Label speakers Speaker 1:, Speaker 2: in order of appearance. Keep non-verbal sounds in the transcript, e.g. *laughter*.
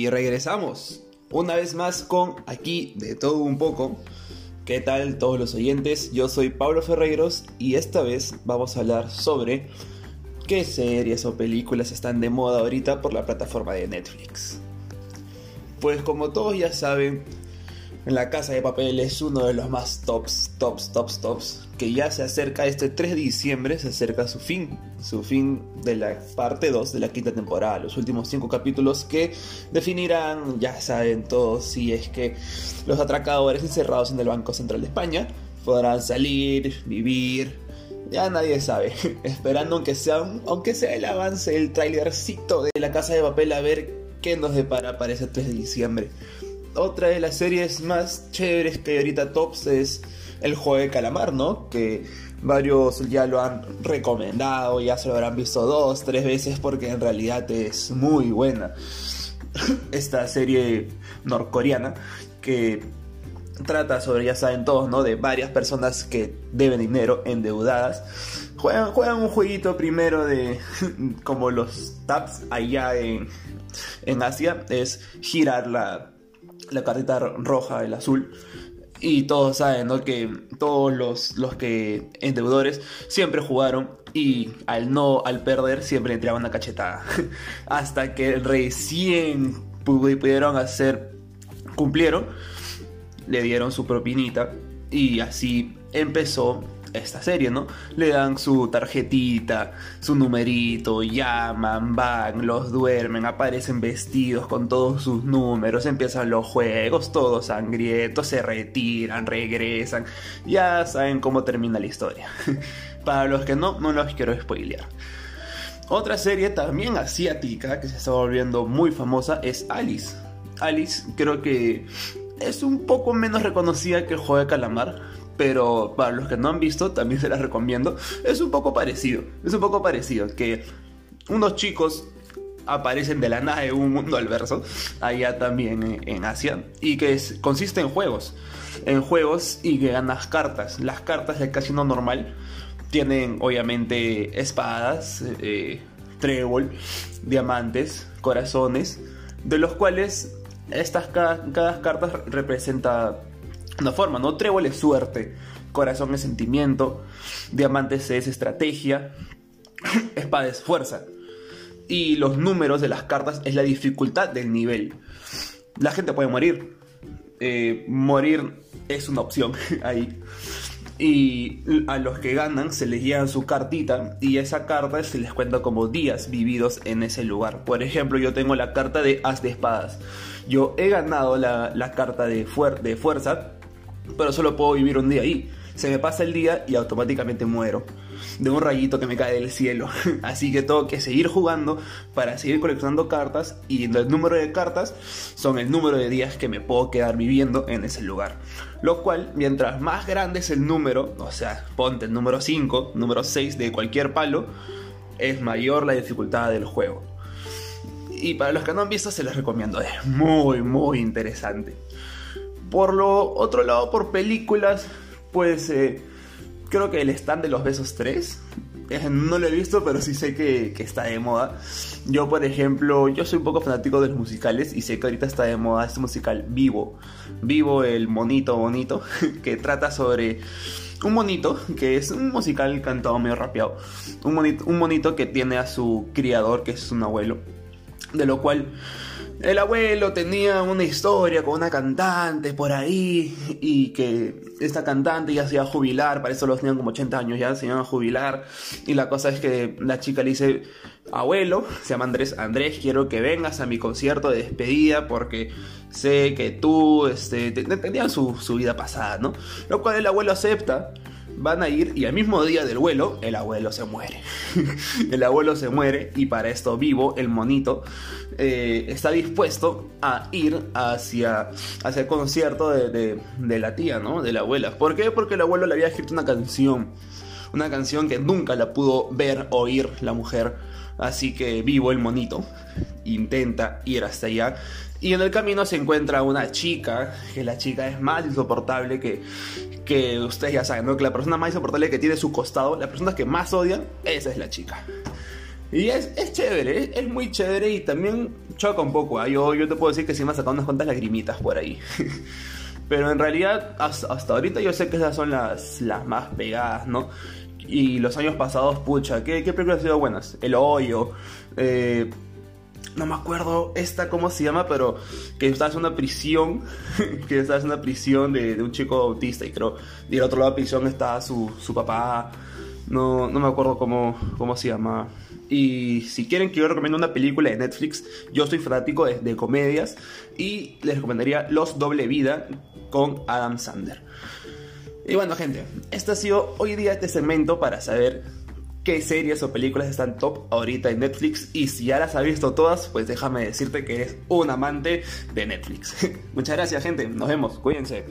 Speaker 1: Y regresamos una vez más con aquí de todo un poco. ¿Qué tal todos los oyentes? Yo soy Pablo Ferreiros y esta vez vamos a hablar sobre qué series o películas están de moda ahorita por la plataforma de Netflix. Pues como todos ya saben, La Casa de Papel es uno de los más tops, tops, tops, tops, que ya se acerca este 3 de diciembre, se acerca su fin, su fin de la parte 2 de la quinta temporada, los últimos 5 capítulos que definirán, ya saben todos, si es que los atracadores encerrados en el Banco Central de España podrán salir, vivir, ya nadie sabe, *laughs* esperando aunque sea, aunque sea el avance, el trailercito de la Casa de Papel a ver qué nos depara para ese 3 de diciembre otra de las series más chéveres que hay ahorita tops es El Juego de Calamar, ¿no? Que varios ya lo han recomendado, ya se lo habrán visto dos, tres veces porque en realidad es muy buena. *laughs* Esta serie norcoreana que trata sobre, ya saben todos, ¿no? De varias personas que deben dinero, endeudadas. Juegan, juegan un jueguito primero de *laughs* como los taps allá en, en Asia, es girar la la cartita roja, el azul. Y todos saben, ¿no? Que todos los, los que endeudores siempre jugaron y al no, al perder, siempre entraban una cachetada. *laughs* Hasta que recién pudieron hacer, cumplieron, le dieron su propinita y así empezó esta serie, ¿no? Le dan su tarjetita, su numerito, llaman, van, los duermen, aparecen vestidos con todos sus números, empiezan los juegos, todos sangrientos, se retiran, regresan, ya saben cómo termina la historia. *laughs* Para los que no, no los quiero spoilear. Otra serie también asiática que se está volviendo muy famosa es Alice. Alice creo que es un poco menos reconocida que el juego de calamar, pero para los que no han visto, también se las recomiendo. Es un poco parecido, es un poco parecido, que unos chicos aparecen de la nada de un mundo al verso, allá también en Asia, y que consiste en juegos, en juegos y que ganas cartas. Las cartas del casino normal tienen obviamente espadas, eh, trébol, diamantes, corazones, de los cuales estas cada, cada carta representa una forma, ¿no? Trébol es suerte, corazón es sentimiento, diamantes es estrategia, *coughs* espada es fuerza. Y los números de las cartas es la dificultad del nivel. La gente puede morir. Eh, morir es una opción *laughs* ahí. Y a los que ganan se les llevan su cartita y esa carta se les cuenta como días vividos en ese lugar. Por ejemplo, yo tengo la carta de As de Espadas. Yo he ganado la, carta de, de fuerza pero solo puedo vivir un día ahí. Se me pasa el día y automáticamente muero de un rayito que me cae del cielo. *laughs* Así que tengo que seguir jugando para seguir coleccionando cartas y el número de cartas son el número de días que me puedo quedar viviendo en ese lugar. Lo cual, mientras más grande es el número, o sea, ponte el número 5, número 6 de cualquier palo, es mayor la dificultad del juego. Y para los que no han visto se les recomiendo, es muy muy interesante. Por lo otro lado, por películas, pues eh, creo que el stand de los besos 3. Eh, no lo he visto, pero sí sé que, está de moda. Yo, por ejemplo, yo soy un poco fanático de los musicales y sé que ahorita está de moda este musical Vivo. Vivo, el monito bonito, *laughs* que trata sobre un monito, que es un musical cantado medio rapeado. Un monito, un monito que tiene a su criador, que es un abuelo. De lo cual el abuelo tenía una historia con una cantante por ahí y que esta cantante ya se iba a jubilar, para eso los tenían como 80 años ya, se iban a jubilar y la cosa es que la chica le dice, abuelo, se llama Andrés, Andrés, quiero que vengas a mi concierto de despedida porque sé que tú, este, su, su vida pasada, ¿no? Lo cual el abuelo acepta van a ir y al mismo día del vuelo el abuelo se muere. *laughs* el abuelo se muere y para esto vivo, el monito, eh, está dispuesto a ir hacia, hacia el concierto de, de, la tía, ¿no? De la abuela. ¿Por qué? Porque el abuelo le había escrito una canción. Una canción que nunca la pudo ver, oír la mujer. Así que vivo el monito intenta ir hasta allá y en el camino se encuentra una chica, que la chica es más insoportable que, que ustedes ya saben, ¿no? Que la persona más insoportable que tiene su costado, la persona que más odian, esa es la chica. Y es, es chévere, es, muy chévere y también choca un poco. ¿eh? Yo, yo te puedo decir que sí me ha sacado unas cuantas lagrimitas por ahí. *laughs* Pero en realidad, hasta, ahorita yo sé que esas son las, las más pegadas, ¿no? Y los años pasados, pucha, ¿qué, qué películas han sido buenas? El Hoyo, eh, no me acuerdo esta cómo se llama, pero que estaba en una prisión, *laughs* que estaba en una prisión de, de, un chico autista y creo, al otro lado de la prisión está su, su papá, no, no me acuerdo cómo, cómo se llama. Y si quieren que yo recomiendo una película de Netflix, yo soy fanático de, comedias y les recomendaría Los Doble Vida con Adam Sander. Y bueno gente, este ha sido hoy día este segmento para saber qué series o películas están top ahorita en Netflix y si ya las has visto todas, pues déjame decirte que eres un amante de Netflix. *laughs* Muchas gracias gente, nos vemos, cuídense.